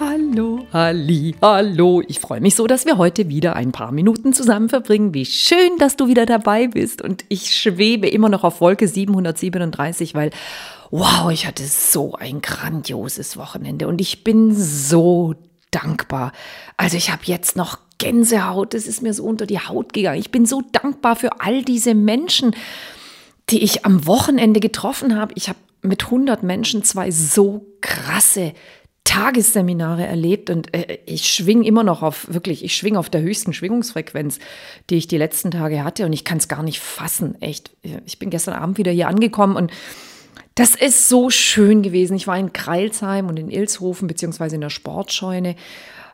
hallo, halli, hallo. Ich freue mich so, dass wir heute wieder ein paar Minuten zusammen verbringen. Wie schön, dass du wieder dabei bist. Und ich schwebe immer noch auf Wolke 737, weil, wow, ich hatte so ein grandioses Wochenende und ich bin so dankbar. Also ich habe jetzt noch Gänsehaut, das ist mir so unter die Haut gegangen. Ich bin so dankbar für all diese Menschen, die ich am Wochenende getroffen habe. Ich habe mit 100 Menschen zwei so krasse Tagesseminare erlebt und äh, ich schwing immer noch auf, wirklich, ich schwing auf der höchsten Schwingungsfrequenz, die ich die letzten Tage hatte und ich kann es gar nicht fassen, echt. Ich bin gestern Abend wieder hier angekommen und das ist so schön gewesen. Ich war in Kreilsheim und in Ilshofen beziehungsweise in der Sportscheune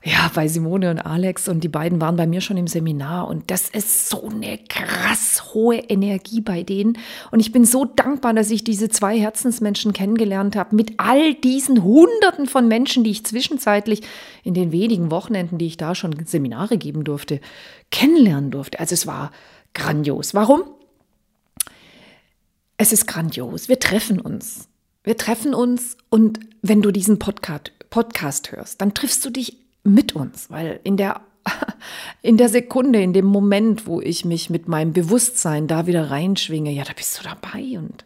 ja, bei Simone und Alex und die beiden waren bei mir schon im Seminar und das ist so eine krass hohe Energie bei denen und ich bin so dankbar, dass ich diese zwei Herzensmenschen kennengelernt habe mit all diesen Hunderten von Menschen, die ich zwischenzeitlich in den wenigen Wochenenden, die ich da schon Seminare geben durfte, kennenlernen durfte. Also es war grandios. Warum? Es ist grandios. Wir treffen uns. Wir treffen uns und wenn du diesen Podcast, Podcast hörst, dann triffst du dich mit uns, weil in der in der Sekunde, in dem Moment, wo ich mich mit meinem Bewusstsein da wieder reinschwinge, ja, da bist du dabei und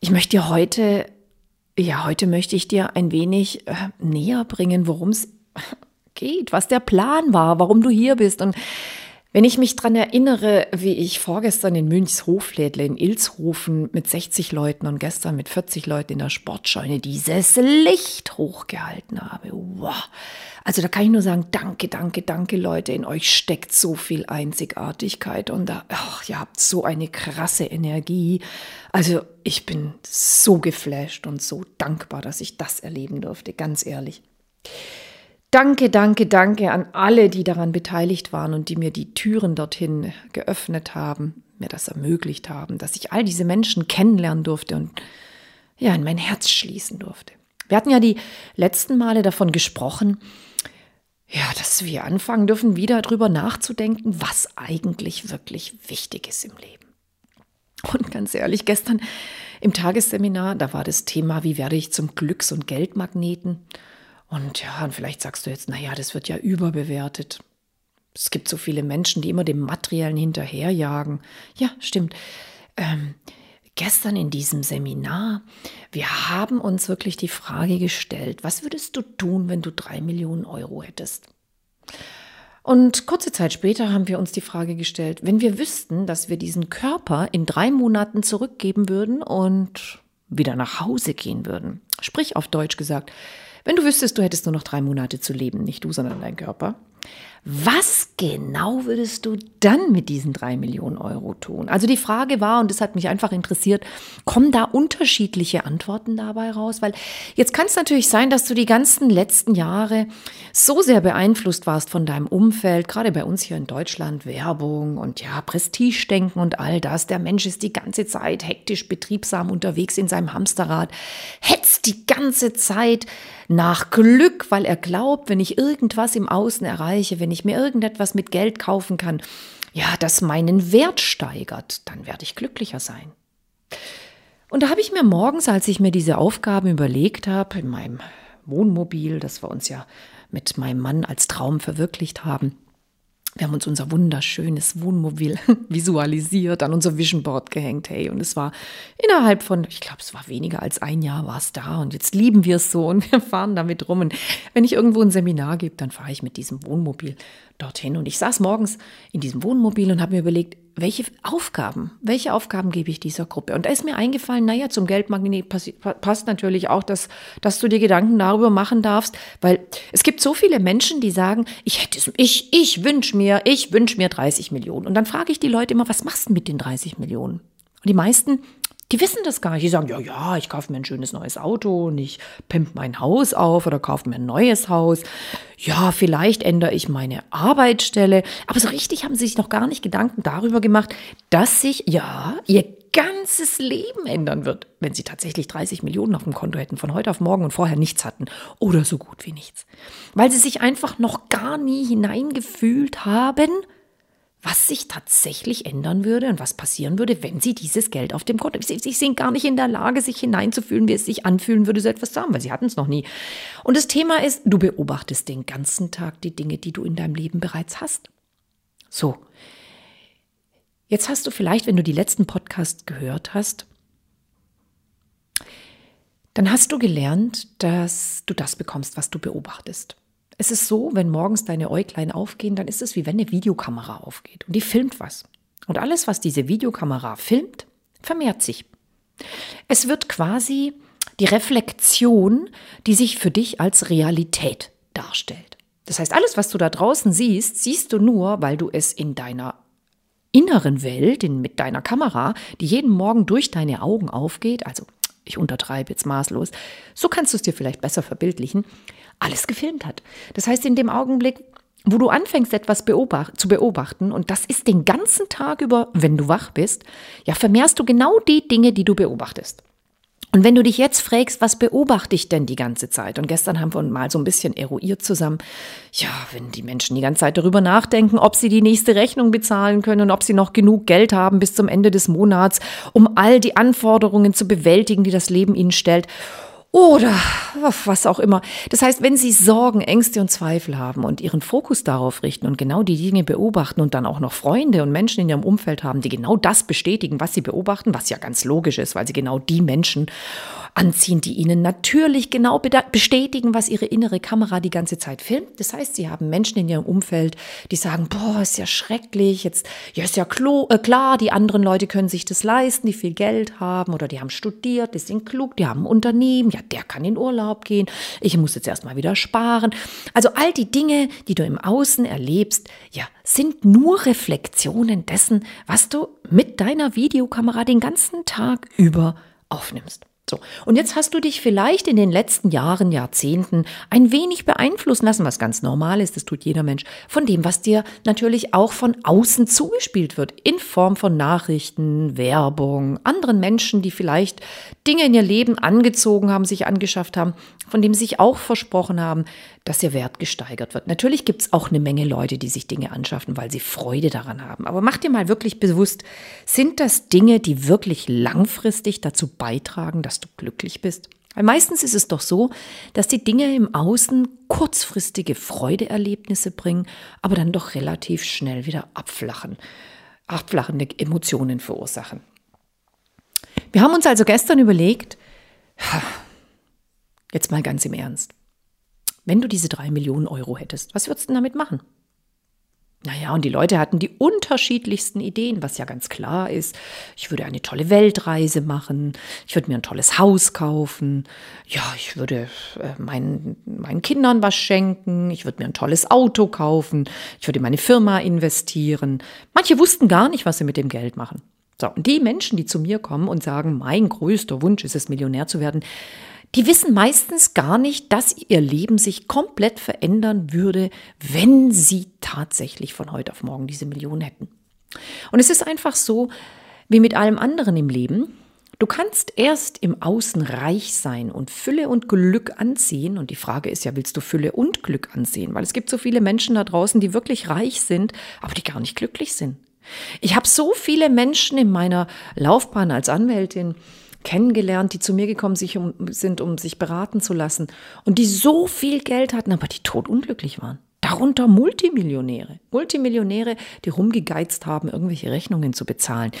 ich möchte dir heute, ja, heute möchte ich dir ein wenig äh, näher bringen, worum es geht, was der Plan war, warum du hier bist und wenn ich mich dran erinnere, wie ich vorgestern in Münchs Hoflädle in Ilshofen mit 60 Leuten und gestern mit 40 Leuten in der Sportscheune dieses Licht hochgehalten habe. Wow. Also da kann ich nur sagen, danke, danke, danke Leute, in euch steckt so viel Einzigartigkeit und da, ach, ihr habt so eine krasse Energie. Also ich bin so geflasht und so dankbar, dass ich das erleben durfte, ganz ehrlich. Danke, danke, danke an alle, die daran beteiligt waren und die mir die Türen dorthin geöffnet haben, mir das ermöglicht haben, dass ich all diese Menschen kennenlernen durfte und ja, in mein Herz schließen durfte. Wir hatten ja die letzten Male davon gesprochen, ja, dass wir anfangen dürfen, wieder darüber nachzudenken, was eigentlich wirklich wichtig ist im Leben. Und ganz ehrlich, gestern im Tagesseminar, da war das Thema, wie werde ich zum Glücks- und Geldmagneten? Und ja, und vielleicht sagst du jetzt, naja, das wird ja überbewertet. Es gibt so viele Menschen, die immer dem Materiellen hinterherjagen. Ja, stimmt. Ähm, gestern in diesem Seminar, wir haben uns wirklich die Frage gestellt, was würdest du tun, wenn du drei Millionen Euro hättest? Und kurze Zeit später haben wir uns die Frage gestellt, wenn wir wüssten, dass wir diesen Körper in drei Monaten zurückgeben würden und wieder nach Hause gehen würden. Sprich auf Deutsch gesagt, wenn du wüsstest, du hättest nur noch drei Monate zu leben, nicht du, sondern dein Körper, was genau würdest du dann mit diesen drei Millionen Euro tun? Also die Frage war, und das hat mich einfach interessiert, kommen da unterschiedliche Antworten dabei raus? Weil jetzt kann es natürlich sein, dass du die ganzen letzten Jahre so sehr beeinflusst warst von deinem Umfeld, gerade bei uns hier in Deutschland, Werbung und ja, Prestigedenken und all das. Der Mensch ist die ganze Zeit hektisch, betriebsam unterwegs in seinem Hamsterrad, hetzt die ganze Zeit nach Glück, weil er glaubt, wenn ich irgendwas im Außen erreiche, wenn ich mir irgendetwas mit Geld kaufen kann, ja, das meinen Wert steigert, dann werde ich glücklicher sein. Und da habe ich mir morgens, als ich mir diese Aufgaben überlegt habe, in meinem Wohnmobil, das wir uns ja mit meinem Mann als Traum verwirklicht haben, wir haben uns unser wunderschönes Wohnmobil visualisiert, an unser Vision Board gehängt, hey. Und es war innerhalb von, ich glaube, es war weniger als ein Jahr war es da. Und jetzt lieben wir es so und wir fahren damit rum. Und wenn ich irgendwo ein Seminar gebe, dann fahre ich mit diesem Wohnmobil dorthin. Und ich saß morgens in diesem Wohnmobil und habe mir überlegt, welche Aufgaben, welche Aufgaben gebe ich dieser Gruppe? Und da ist mir eingefallen, naja, zum Geldmagnet passt natürlich auch, dass, dass du dir Gedanken darüber machen darfst, weil es gibt so viele Menschen, die sagen, ich hätte es, ich, ich wünsche mir, ich wünsche mir 30 Millionen. Und dann frage ich die Leute immer, was machst du mit den 30 Millionen? Und die meisten, Die wissen das gar nicht. Die sagen, ja, ja, ich kaufe mir ein schönes neues Auto und ich pimp mein Haus auf oder kaufe mir ein neues Haus. Ja, vielleicht ändere ich meine Arbeitsstelle. Aber so richtig haben sie sich noch gar nicht Gedanken darüber gemacht, dass sich, ja, ihr ganzes Leben ändern wird, wenn sie tatsächlich 30 Millionen auf dem Konto hätten, von heute auf morgen und vorher nichts hatten oder so gut wie nichts. Weil sie sich einfach noch gar nie hineingefühlt haben, was sich tatsächlich ändern würde und was passieren würde, wenn sie dieses Geld auf dem Konto. Sie, sie sind gar nicht in der Lage, sich hineinzufühlen, wie es sich anfühlen würde, so etwas zu haben, weil sie hatten es noch nie. Und das Thema ist, du beobachtest den ganzen Tag die Dinge, die du in deinem Leben bereits hast. So. Jetzt hast du vielleicht, wenn du die letzten Podcasts gehört hast, dann hast du gelernt, dass du das bekommst, was du beobachtest. Es ist so, wenn morgens deine Äuglein aufgehen, dann ist es wie wenn eine Videokamera aufgeht und die filmt was. Und alles, was diese Videokamera filmt, vermehrt sich. Es wird quasi die Reflexion, die sich für dich als Realität darstellt. Das heißt, alles, was du da draußen siehst, siehst du nur, weil du es in deiner inneren Welt, in, mit deiner Kamera, die jeden Morgen durch deine Augen aufgeht, also ich untertreibe jetzt maßlos, so kannst du es dir vielleicht besser verbildlichen, alles gefilmt hat. Das heißt, in dem Augenblick, wo du anfängst, etwas beobacht, zu beobachten, und das ist den ganzen Tag über, wenn du wach bist, ja, vermehrst du genau die Dinge, die du beobachtest. Und wenn du dich jetzt fragst, was beobachte ich denn die ganze Zeit? Und gestern haben wir mal so ein bisschen eruiert zusammen. Ja, wenn die Menschen die ganze Zeit darüber nachdenken, ob sie die nächste Rechnung bezahlen können und ob sie noch genug Geld haben bis zum Ende des Monats, um all die Anforderungen zu bewältigen, die das Leben ihnen stellt oder was auch immer. Das heißt, wenn Sie Sorgen, Ängste und Zweifel haben und Ihren Fokus darauf richten und genau die Dinge beobachten und dann auch noch Freunde und Menschen in Ihrem Umfeld haben, die genau das bestätigen, was Sie beobachten, was ja ganz logisch ist, weil Sie genau die Menschen anziehen, die ihnen natürlich genau bestätigen, was ihre innere Kamera die ganze Zeit filmt. Das heißt, sie haben Menschen in ihrem Umfeld, die sagen, boah, ist ja schrecklich, jetzt, ja, ist ja äh, klar, die anderen Leute können sich das leisten, die viel Geld haben oder die haben studiert, die sind klug, die haben ein Unternehmen, ja, der kann in Urlaub gehen, ich muss jetzt erstmal wieder sparen. Also all die Dinge, die du im Außen erlebst, ja, sind nur Reflexionen dessen, was du mit deiner Videokamera den ganzen Tag über aufnimmst. So. Und jetzt hast du dich vielleicht in den letzten Jahren, Jahrzehnten ein wenig beeinflussen lassen, was ganz normal ist, das tut jeder Mensch, von dem, was dir natürlich auch von außen zugespielt wird, in Form von Nachrichten, Werbung, anderen Menschen, die vielleicht Dinge in ihr Leben angezogen haben, sich angeschafft haben, von dem sie sich auch versprochen haben, dass ihr Wert gesteigert wird. Natürlich gibt es auch eine Menge Leute, die sich Dinge anschaffen, weil sie Freude daran haben. Aber mach dir mal wirklich bewusst, sind das Dinge, die wirklich langfristig dazu beitragen, dass du glücklich bist? Weil meistens ist es doch so, dass die Dinge im Außen kurzfristige Freudeerlebnisse bringen, aber dann doch relativ schnell wieder abflachen, abflachende Emotionen verursachen. Wir haben uns also gestern überlegt, jetzt mal ganz im Ernst, wenn du diese drei Millionen Euro hättest, was würdest du damit machen? Naja, und die Leute hatten die unterschiedlichsten Ideen, was ja ganz klar ist. Ich würde eine tolle Weltreise machen, ich würde mir ein tolles Haus kaufen, ja, ich würde äh, meinen, meinen Kindern was schenken, ich würde mir ein tolles Auto kaufen, ich würde in meine Firma investieren. Manche wussten gar nicht, was sie mit dem Geld machen. So, und die Menschen, die zu mir kommen und sagen, mein größter Wunsch ist es, Millionär zu werden, die wissen meistens gar nicht, dass ihr Leben sich komplett verändern würde, wenn sie tatsächlich von heute auf morgen diese Millionen hätten. Und es ist einfach so, wie mit allem anderen im Leben. Du kannst erst im Außen reich sein und Fülle und Glück anziehen. Und die Frage ist ja, willst du Fülle und Glück ansehen? Weil es gibt so viele Menschen da draußen, die wirklich reich sind, aber die gar nicht glücklich sind. Ich habe so viele Menschen in meiner Laufbahn als Anwältin kennengelernt, die zu mir gekommen sind, um sich beraten zu lassen und die so viel Geld hatten, aber die totunglücklich waren. Darunter Multimillionäre. Multimillionäre, die rumgegeizt haben, irgendwelche Rechnungen zu bezahlen.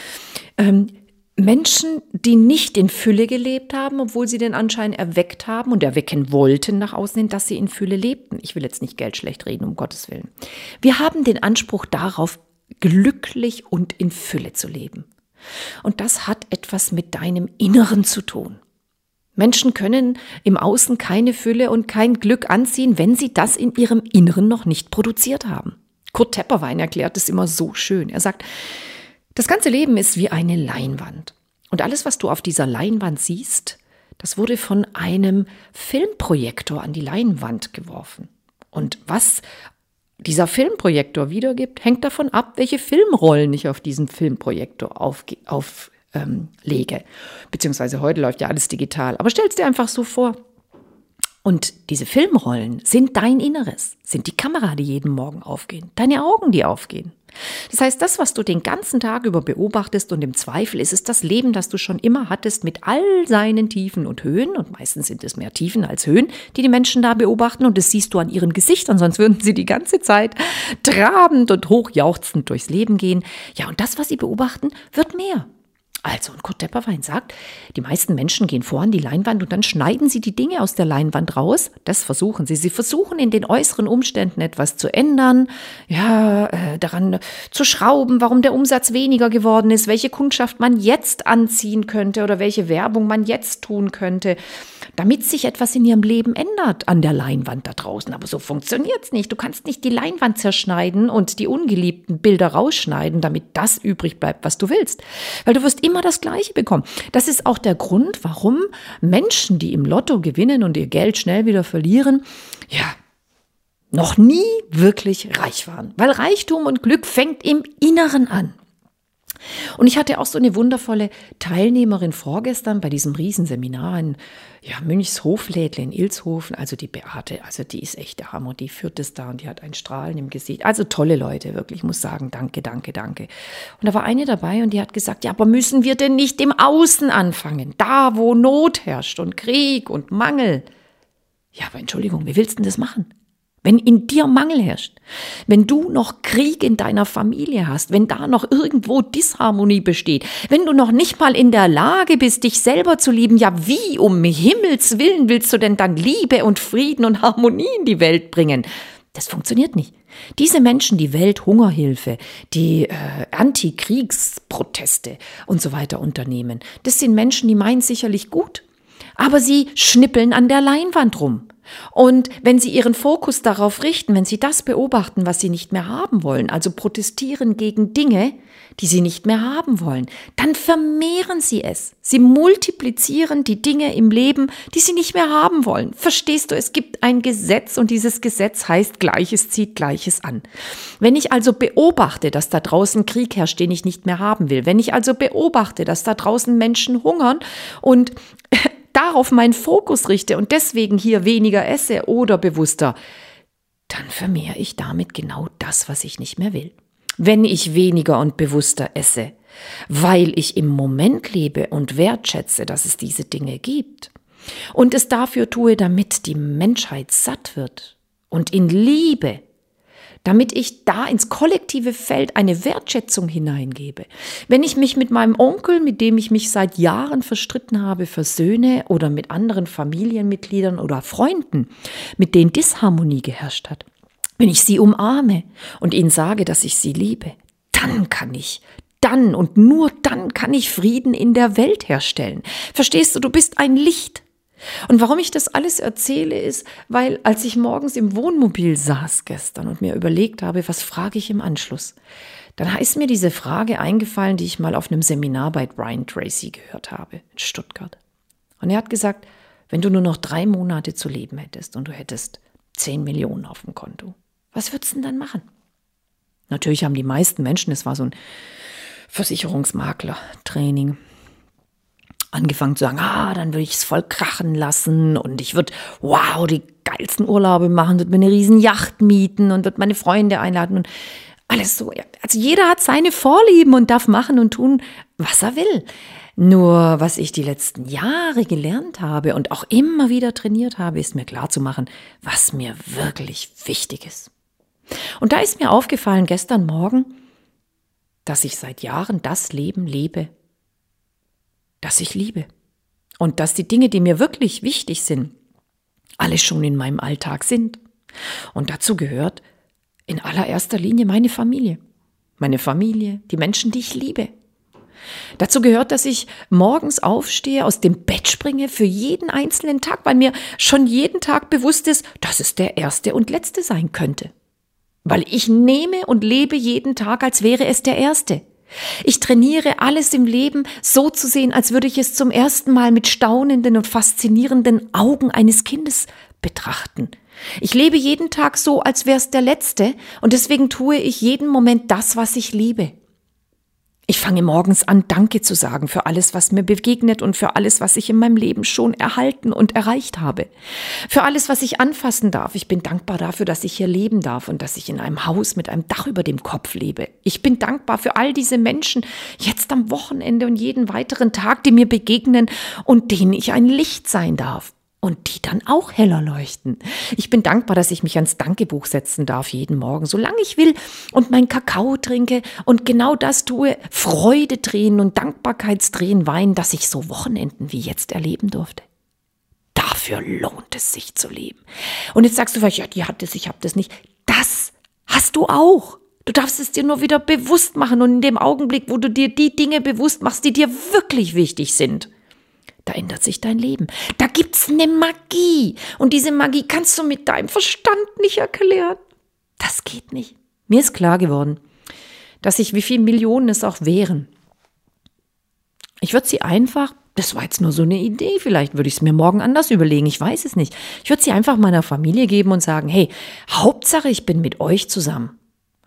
Ähm, Menschen, die nicht in Fülle gelebt haben, obwohl sie den Anschein erweckt haben und erwecken wollten nach außen hin, dass sie in Fülle lebten. Ich will jetzt nicht Geld schlecht reden, um Gottes Willen. Wir haben den Anspruch darauf, glücklich und in Fülle zu leben. Und das hat etwas mit deinem Inneren zu tun. Menschen können im Außen keine Fülle und kein Glück anziehen, wenn sie das in ihrem Inneren noch nicht produziert haben. Kurt Tepperwein erklärt es immer so schön. Er sagt, das ganze Leben ist wie eine Leinwand. Und alles, was du auf dieser Leinwand siehst, das wurde von einem Filmprojektor an die Leinwand geworfen. Und was dieser Filmprojektor wiedergibt, hängt davon ab, welche Filmrollen ich auf diesen Filmprojektor auflege. Auf, ähm, Beziehungsweise heute läuft ja alles digital. Aber stell es dir einfach so vor. Und diese Filmrollen sind dein Inneres, sind die Kamera, die jeden Morgen aufgehen, deine Augen, die aufgehen. Das heißt, das, was du den ganzen Tag über beobachtest und im Zweifel ist es das Leben, das du schon immer hattest mit all seinen Tiefen und Höhen und meistens sind es mehr Tiefen als Höhen, die die Menschen da beobachten und das siehst du an ihren Gesichtern, sonst würden sie die ganze Zeit trabend und hochjauchzend durchs Leben gehen. Ja, und das, was sie beobachten, wird mehr. Also, und Kurt Depperwein sagt, die meisten Menschen gehen vor an die Leinwand und dann schneiden sie die Dinge aus der Leinwand raus. Das versuchen sie. Sie versuchen in den äußeren Umständen etwas zu ändern, ja, äh, daran zu schrauben, warum der Umsatz weniger geworden ist, welche Kundschaft man jetzt anziehen könnte oder welche Werbung man jetzt tun könnte damit sich etwas in ihrem Leben ändert an der Leinwand da draußen. Aber so funktioniert es nicht. Du kannst nicht die Leinwand zerschneiden und die ungeliebten Bilder rausschneiden, damit das übrig bleibt, was du willst. Weil du wirst immer das Gleiche bekommen. Das ist auch der Grund, warum Menschen, die im Lotto gewinnen und ihr Geld schnell wieder verlieren, ja, noch nie wirklich reich waren. Weil Reichtum und Glück fängt im Inneren an. Und ich hatte auch so eine wundervolle Teilnehmerin vorgestern bei diesem Riesenseminar in ja, Münchshoflädle in Ilshofen. Also die Beate, also die ist echt der Hammer. Die führt es da und die hat ein Strahlen im Gesicht. Also tolle Leute, wirklich. Ich muss sagen, danke, danke, danke. Und da war eine dabei und die hat gesagt, ja, aber müssen wir denn nicht im Außen anfangen? Da, wo Not herrscht und Krieg und Mangel. Ja, aber Entschuldigung, wie willst du denn das machen? Wenn in dir Mangel herrscht, wenn du noch Krieg in deiner Familie hast, wenn da noch irgendwo Disharmonie besteht, wenn du noch nicht mal in der Lage bist, dich selber zu lieben, ja wie um Himmels willen willst du denn dann Liebe und Frieden und Harmonie in die Welt bringen? Das funktioniert nicht. Diese Menschen, die Welthungerhilfe, die äh, Antikriegsproteste und so weiter unternehmen, das sind Menschen, die meinen sicherlich gut, aber sie schnippeln an der Leinwand rum. Und wenn Sie Ihren Fokus darauf richten, wenn Sie das beobachten, was Sie nicht mehr haben wollen, also protestieren gegen Dinge, die Sie nicht mehr haben wollen, dann vermehren Sie es. Sie multiplizieren die Dinge im Leben, die Sie nicht mehr haben wollen. Verstehst du, es gibt ein Gesetz und dieses Gesetz heißt, Gleiches zieht Gleiches an. Wenn ich also beobachte, dass da draußen Krieg herrscht, den ich nicht mehr haben will, wenn ich also beobachte, dass da draußen Menschen hungern und darauf meinen Fokus richte und deswegen hier weniger esse oder bewusster, dann vermehre ich damit genau das, was ich nicht mehr will. Wenn ich weniger und bewusster esse, weil ich im Moment lebe und wertschätze, dass es diese Dinge gibt und es dafür tue, damit die Menschheit satt wird und in Liebe damit ich da ins kollektive Feld eine Wertschätzung hineingebe. Wenn ich mich mit meinem Onkel, mit dem ich mich seit Jahren verstritten habe, versöhne oder mit anderen Familienmitgliedern oder Freunden, mit denen Disharmonie geherrscht hat, wenn ich sie umarme und ihnen sage, dass ich sie liebe, dann kann ich, dann und nur dann kann ich Frieden in der Welt herstellen. Verstehst du, du bist ein Licht. Und warum ich das alles erzähle, ist, weil als ich morgens im Wohnmobil saß gestern und mir überlegt habe, was frage ich im Anschluss, dann ist mir diese Frage eingefallen, die ich mal auf einem Seminar bei Brian Tracy gehört habe in Stuttgart. Und er hat gesagt, wenn du nur noch drei Monate zu leben hättest und du hättest zehn Millionen auf dem Konto, was würdest du denn dann machen? Natürlich haben die meisten Menschen, es war so ein Versicherungsmakler-Training, angefangen zu sagen, ah, dann würde ich es voll krachen lassen und ich würde, wow, die geilsten Urlaube machen, würde mir eine riesen Yacht mieten und würde meine Freunde einladen und alles so. Also jeder hat seine Vorlieben und darf machen und tun, was er will. Nur was ich die letzten Jahre gelernt habe und auch immer wieder trainiert habe, ist mir klar zu machen, was mir wirklich wichtig ist. Und da ist mir aufgefallen gestern Morgen, dass ich seit Jahren das Leben lebe, dass ich liebe. Und dass die Dinge, die mir wirklich wichtig sind, alle schon in meinem Alltag sind. Und dazu gehört in allererster Linie meine Familie. Meine Familie, die Menschen, die ich liebe. Dazu gehört, dass ich morgens aufstehe, aus dem Bett springe für jeden einzelnen Tag, weil mir schon jeden Tag bewusst ist, dass es der erste und letzte sein könnte. Weil ich nehme und lebe jeden Tag, als wäre es der erste. Ich trainiere alles im Leben so zu sehen, als würde ich es zum ersten Mal mit staunenden und faszinierenden Augen eines Kindes betrachten. Ich lebe jeden Tag so, als wäre es der letzte, und deswegen tue ich jeden Moment das, was ich liebe. Ich fange morgens an, Danke zu sagen für alles, was mir begegnet und für alles, was ich in meinem Leben schon erhalten und erreicht habe. Für alles, was ich anfassen darf. Ich bin dankbar dafür, dass ich hier leben darf und dass ich in einem Haus mit einem Dach über dem Kopf lebe. Ich bin dankbar für all diese Menschen jetzt am Wochenende und jeden weiteren Tag, die mir begegnen und denen ich ein Licht sein darf und die dann auch heller leuchten. Ich bin dankbar, dass ich mich ans Dankebuch setzen darf jeden Morgen, solange ich will und mein Kakao trinke und genau das tue, Freude drehen und Dankbarkeitsdrehen weinen, dass ich so Wochenenden wie jetzt erleben durfte. Dafür lohnt es sich zu leben. Und jetzt sagst du vielleicht, ja, die hat es, ich habe das nicht. Das hast du auch. Du darfst es dir nur wieder bewusst machen und in dem Augenblick, wo du dir die Dinge bewusst machst, die dir wirklich wichtig sind, da ändert sich dein Leben. Da gibt's eine Magie. Und diese Magie kannst du mit deinem Verstand nicht erklären. Das geht nicht. Mir ist klar geworden, dass ich, wie viele Millionen es auch wären, ich würde sie einfach, das war jetzt nur so eine Idee, vielleicht würde ich es mir morgen anders überlegen, ich weiß es nicht. Ich würde sie einfach meiner Familie geben und sagen, hey, Hauptsache, ich bin mit euch zusammen.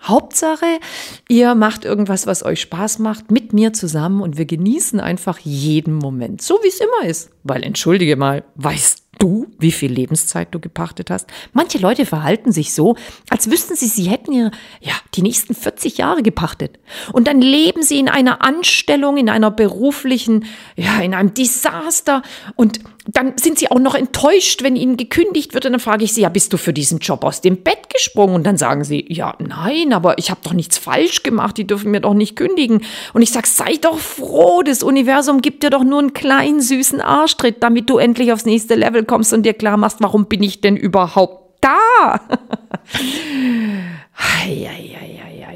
Hauptsache, ihr macht irgendwas, was euch Spaß macht, mit mir zusammen und wir genießen einfach jeden Moment, so wie es immer ist. Weil, entschuldige mal, weißt du, wie viel Lebenszeit du gepachtet hast? Manche Leute verhalten sich so, als wüssten sie, sie hätten ihre, ja, die nächsten 40 Jahre gepachtet. Und dann leben sie in einer Anstellung, in einer beruflichen, ja, in einem Desaster. Und dann sind sie auch noch enttäuscht, wenn ihnen gekündigt wird. Und dann frage ich sie, ja, bist du für diesen Job aus dem Bett gesprungen? Und dann sagen sie, ja, nein, aber ich habe doch nichts falsch gemacht, die dürfen mir doch nicht kündigen. Und ich sage, sei doch froh, das Universum gibt dir doch nur einen kleinen süßen Arschtritt, damit du endlich aufs nächste Level kommst und dir klar machst, warum bin ich denn überhaupt da?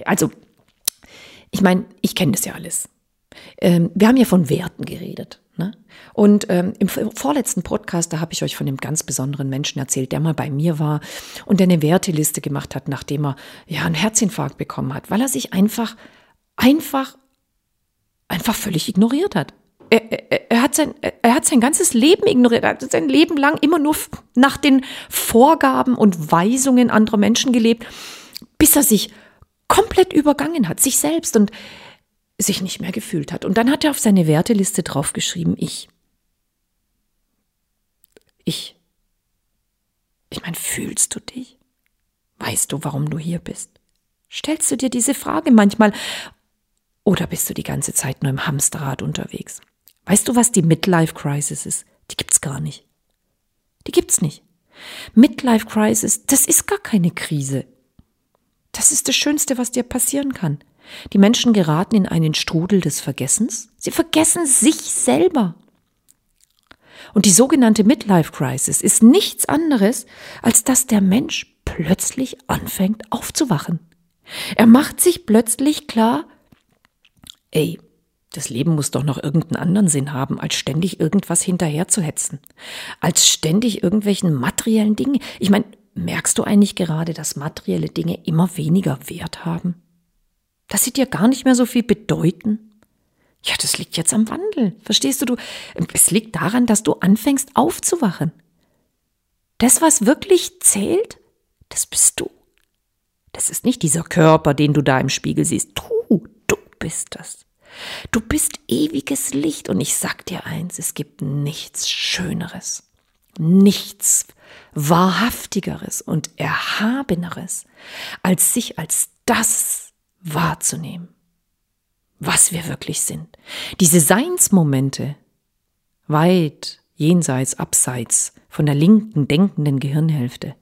also, ich meine, ich kenne das ja alles. Ähm, wir haben ja von Werten geredet. Ne? Und ähm, im vorletzten Podcast, da habe ich euch von einem ganz besonderen Menschen erzählt, der mal bei mir war und der eine Werteliste gemacht hat, nachdem er ja einen Herzinfarkt bekommen hat, weil er sich einfach, einfach, einfach völlig ignoriert hat er, er, hat sein, er hat sein ganzes Leben ignoriert. Er hat sein Leben lang immer nur nach den Vorgaben und Weisungen anderer Menschen gelebt, bis er sich komplett übergangen hat, sich selbst und sich nicht mehr gefühlt hat. Und dann hat er auf seine Werteliste draufgeschrieben, ich. Ich. Ich meine, fühlst du dich? Weißt du, warum du hier bist? Stellst du dir diese Frage manchmal? Oder bist du die ganze Zeit nur im Hamsterrad unterwegs? Weißt du, was die Midlife Crisis ist? Die gibt's gar nicht. Die gibt's nicht. Midlife Crisis, das ist gar keine Krise. Das ist das Schönste, was dir passieren kann. Die Menschen geraten in einen Strudel des Vergessens. Sie vergessen sich selber. Und die sogenannte Midlife Crisis ist nichts anderes, als dass der Mensch plötzlich anfängt aufzuwachen. Er macht sich plötzlich klar, ey, das Leben muss doch noch irgendeinen anderen Sinn haben, als ständig irgendwas hinterher zu hetzen. Als ständig irgendwelchen materiellen Dingen. Ich meine, merkst du eigentlich gerade, dass materielle Dinge immer weniger Wert haben? Dass sie dir gar nicht mehr so viel bedeuten? Ja, das liegt jetzt am Wandel. Verstehst du, du? Es liegt daran, dass du anfängst aufzuwachen. Das, was wirklich zählt, das bist du. Das ist nicht dieser Körper, den du da im Spiegel siehst. Du, du bist das. Du bist ewiges Licht und ich sag dir eins, es gibt nichts Schöneres, nichts Wahrhaftigeres und Erhabeneres, als sich als das wahrzunehmen, was wir wirklich sind. Diese Seinsmomente, weit jenseits, abseits von der linken denkenden Gehirnhälfte,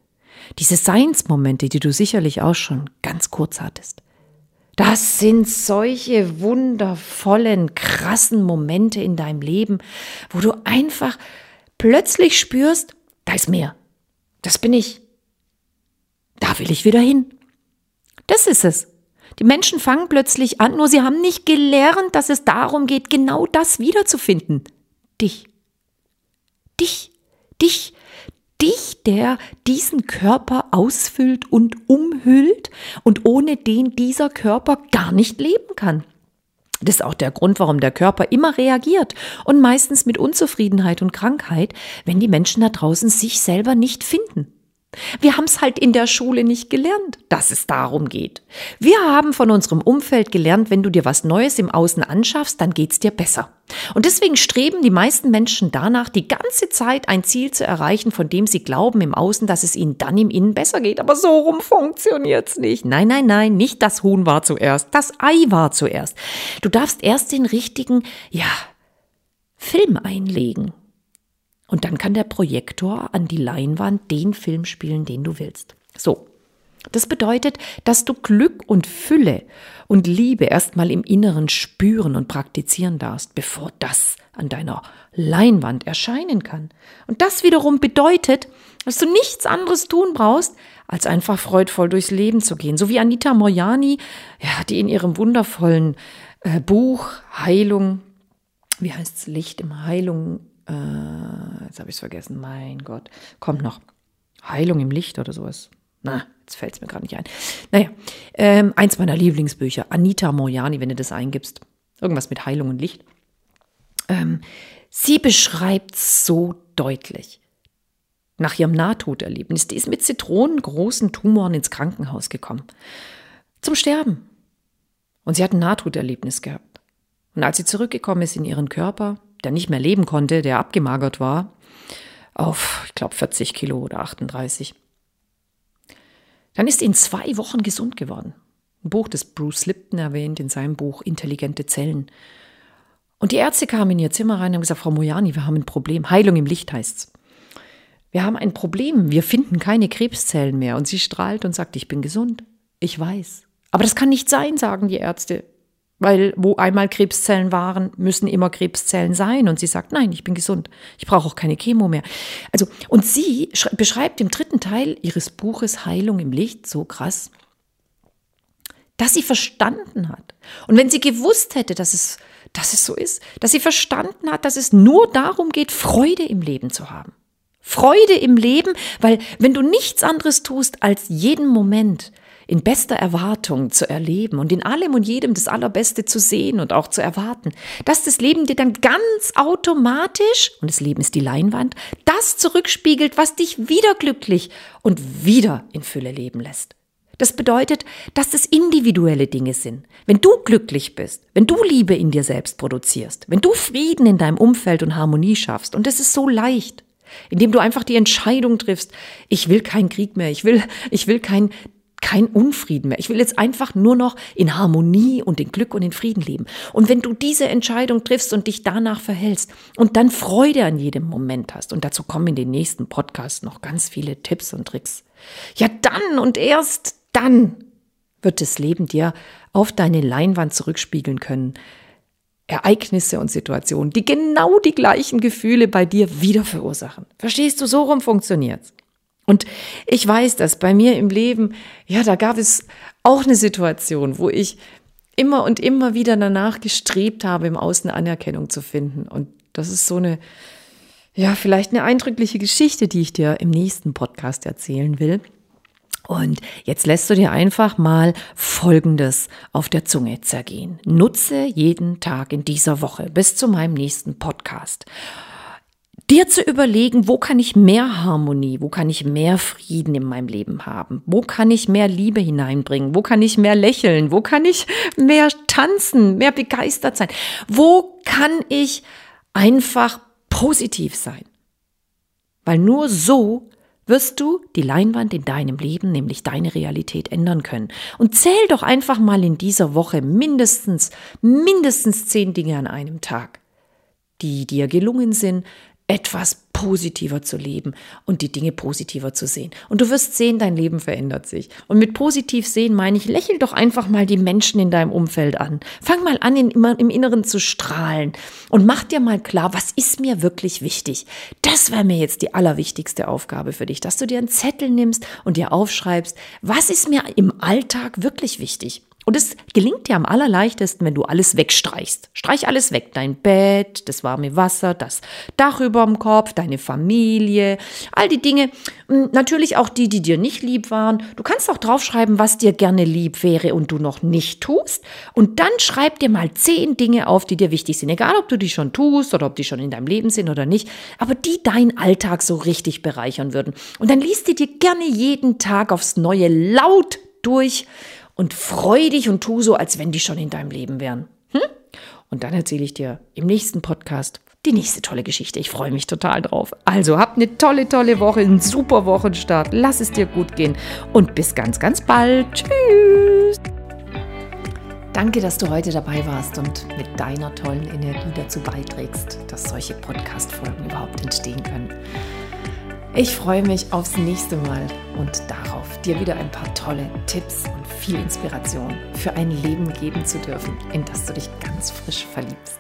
diese Seinsmomente, die du sicherlich auch schon ganz kurz hattest, das sind solche wundervollen, krassen Momente in deinem Leben, wo du einfach plötzlich spürst, da ist mehr. Das bin ich. Da will ich wieder hin. Das ist es. Die Menschen fangen plötzlich an, nur sie haben nicht gelernt, dass es darum geht, genau das wiederzufinden. Dich. Dich. Dich dich, der diesen Körper ausfüllt und umhüllt und ohne den dieser Körper gar nicht leben kann. Das ist auch der Grund, warum der Körper immer reagiert und meistens mit Unzufriedenheit und Krankheit, wenn die Menschen da draußen sich selber nicht finden. Wir haben es halt in der Schule nicht gelernt, dass es darum geht. Wir haben von unserem Umfeld gelernt, wenn du dir was Neues im Außen anschaffst, dann geht's dir besser. Und deswegen streben die meisten Menschen danach, die ganze Zeit ein Ziel zu erreichen, von dem sie glauben im Außen, dass es ihnen dann im Innen besser geht. Aber so rum funktioniert's nicht. Nein, nein, nein, nicht das Huhn war zuerst, das Ei war zuerst. Du darfst erst den richtigen, ja, Film einlegen. Und dann kann der Projektor an die Leinwand den Film spielen, den du willst. So. Das bedeutet, dass du Glück und Fülle und Liebe erstmal im Inneren spüren und praktizieren darfst, bevor das an deiner Leinwand erscheinen kann. Und das wiederum bedeutet, dass du nichts anderes tun brauchst, als einfach freudvoll durchs Leben zu gehen. So wie Anita Moriani, ja, die in ihrem wundervollen äh, Buch Heilung, wie heißt es, Licht im Heilung, äh, jetzt habe ich es vergessen, mein Gott, kommt noch. Heilung im Licht oder sowas. Na, jetzt fällt es mir gerade nicht ein. Naja, ähm, eins meiner Lieblingsbücher, Anita Moriani, wenn du das eingibst. Irgendwas mit Heilung und Licht. Ähm, sie beschreibt so deutlich. Nach ihrem Nahtoderlebnis, die ist mit zitronengroßen Tumoren ins Krankenhaus gekommen. Zum Sterben. Und sie hat ein Nahtoderlebnis gehabt. Und als sie zurückgekommen ist in ihren Körper, der nicht mehr leben konnte, der abgemagert war, auf, ich glaube, 40 Kilo oder 38. Dann ist in zwei Wochen gesund geworden. Ein Buch, das Bruce Lipton erwähnt in seinem Buch Intelligente Zellen. Und die Ärzte kamen in ihr Zimmer rein und haben gesagt, Frau Mojani, wir haben ein Problem. Heilung im Licht heißt's. Wir haben ein Problem. Wir finden keine Krebszellen mehr. Und sie strahlt und sagt, ich bin gesund. Ich weiß. Aber das kann nicht sein, sagen die Ärzte. Weil wo einmal Krebszellen waren, müssen immer Krebszellen sein. Und sie sagt, nein, ich bin gesund. Ich brauche auch keine Chemo mehr. Also, und sie beschreibt im dritten Teil ihres Buches Heilung im Licht so krass, dass sie verstanden hat. Und wenn sie gewusst hätte, dass es, dass es so ist, dass sie verstanden hat, dass es nur darum geht, Freude im Leben zu haben. Freude im Leben, weil wenn du nichts anderes tust, als jeden Moment in bester Erwartung zu erleben und in allem und jedem das Allerbeste zu sehen und auch zu erwarten, dass das Leben dir dann ganz automatisch, und das Leben ist die Leinwand, das zurückspiegelt, was dich wieder glücklich und wieder in Fülle leben lässt. Das bedeutet, dass das individuelle Dinge sind. Wenn du glücklich bist, wenn du Liebe in dir selbst produzierst, wenn du Frieden in deinem Umfeld und Harmonie schaffst, und das ist so leicht, indem du einfach die Entscheidung triffst, ich will keinen Krieg mehr, ich will, ich will kein kein Unfrieden mehr. Ich will jetzt einfach nur noch in Harmonie und in Glück und in Frieden leben. Und wenn du diese Entscheidung triffst und dich danach verhältst und dann Freude an jedem Moment hast, und dazu kommen in den nächsten Podcasts noch ganz viele Tipps und Tricks, ja dann und erst dann wird das Leben dir auf deine Leinwand zurückspiegeln können. Ereignisse und Situationen, die genau die gleichen Gefühle bei dir wieder verursachen. Verstehst du, so rum funktioniert's. Und ich weiß, dass bei mir im Leben, ja, da gab es auch eine Situation, wo ich immer und immer wieder danach gestrebt habe, im Außen Anerkennung zu finden. Und das ist so eine, ja, vielleicht eine eindrückliche Geschichte, die ich dir im nächsten Podcast erzählen will. Und jetzt lässt du dir einfach mal Folgendes auf der Zunge zergehen. Nutze jeden Tag in dieser Woche bis zu meinem nächsten Podcast dir zu überlegen, wo kann ich mehr Harmonie, wo kann ich mehr Frieden in meinem Leben haben, wo kann ich mehr Liebe hineinbringen, wo kann ich mehr lächeln, wo kann ich mehr tanzen, mehr begeistert sein, wo kann ich einfach positiv sein. Weil nur so wirst du die Leinwand in deinem Leben, nämlich deine Realität, ändern können. Und zähl doch einfach mal in dieser Woche mindestens, mindestens zehn Dinge an einem Tag, die dir gelungen sind, etwas positiver zu leben und die Dinge positiver zu sehen. Und du wirst sehen, dein Leben verändert sich. Und mit positiv sehen meine ich, lächel doch einfach mal die Menschen in deinem Umfeld an. Fang mal an, in, im Inneren zu strahlen und mach dir mal klar, was ist mir wirklich wichtig. Das wäre mir jetzt die allerwichtigste Aufgabe für dich, dass du dir einen Zettel nimmst und dir aufschreibst, was ist mir im Alltag wirklich wichtig. Und es gelingt dir am allerleichtesten, wenn du alles wegstreichst. Streich alles weg. Dein Bett, das warme Wasser, das Dach über dem Kopf, deine Familie, all die Dinge. Hm, natürlich auch die, die dir nicht lieb waren. Du kannst auch draufschreiben, was dir gerne lieb wäre und du noch nicht tust. Und dann schreib dir mal zehn Dinge auf, die dir wichtig sind. Egal, ob du die schon tust oder ob die schon in deinem Leben sind oder nicht. Aber die deinen Alltag so richtig bereichern würden. Und dann liest die dir gerne jeden Tag aufs Neue laut durch und freu dich und tu so, als wenn die schon in deinem Leben wären. Hm? Und dann erzähle ich dir im nächsten Podcast die nächste tolle Geschichte. Ich freue mich total drauf. Also habt eine tolle, tolle Woche, einen super Wochenstart. Lass es dir gut gehen und bis ganz, ganz bald. Tschüss. Danke, dass du heute dabei warst und mit deiner tollen Energie dazu beiträgst, dass solche Podcast-Folgen überhaupt entstehen können. Ich freue mich aufs nächste Mal und darauf, dir wieder ein paar tolle Tipps und viel Inspiration für ein Leben geben zu dürfen, in das du dich ganz frisch verliebst.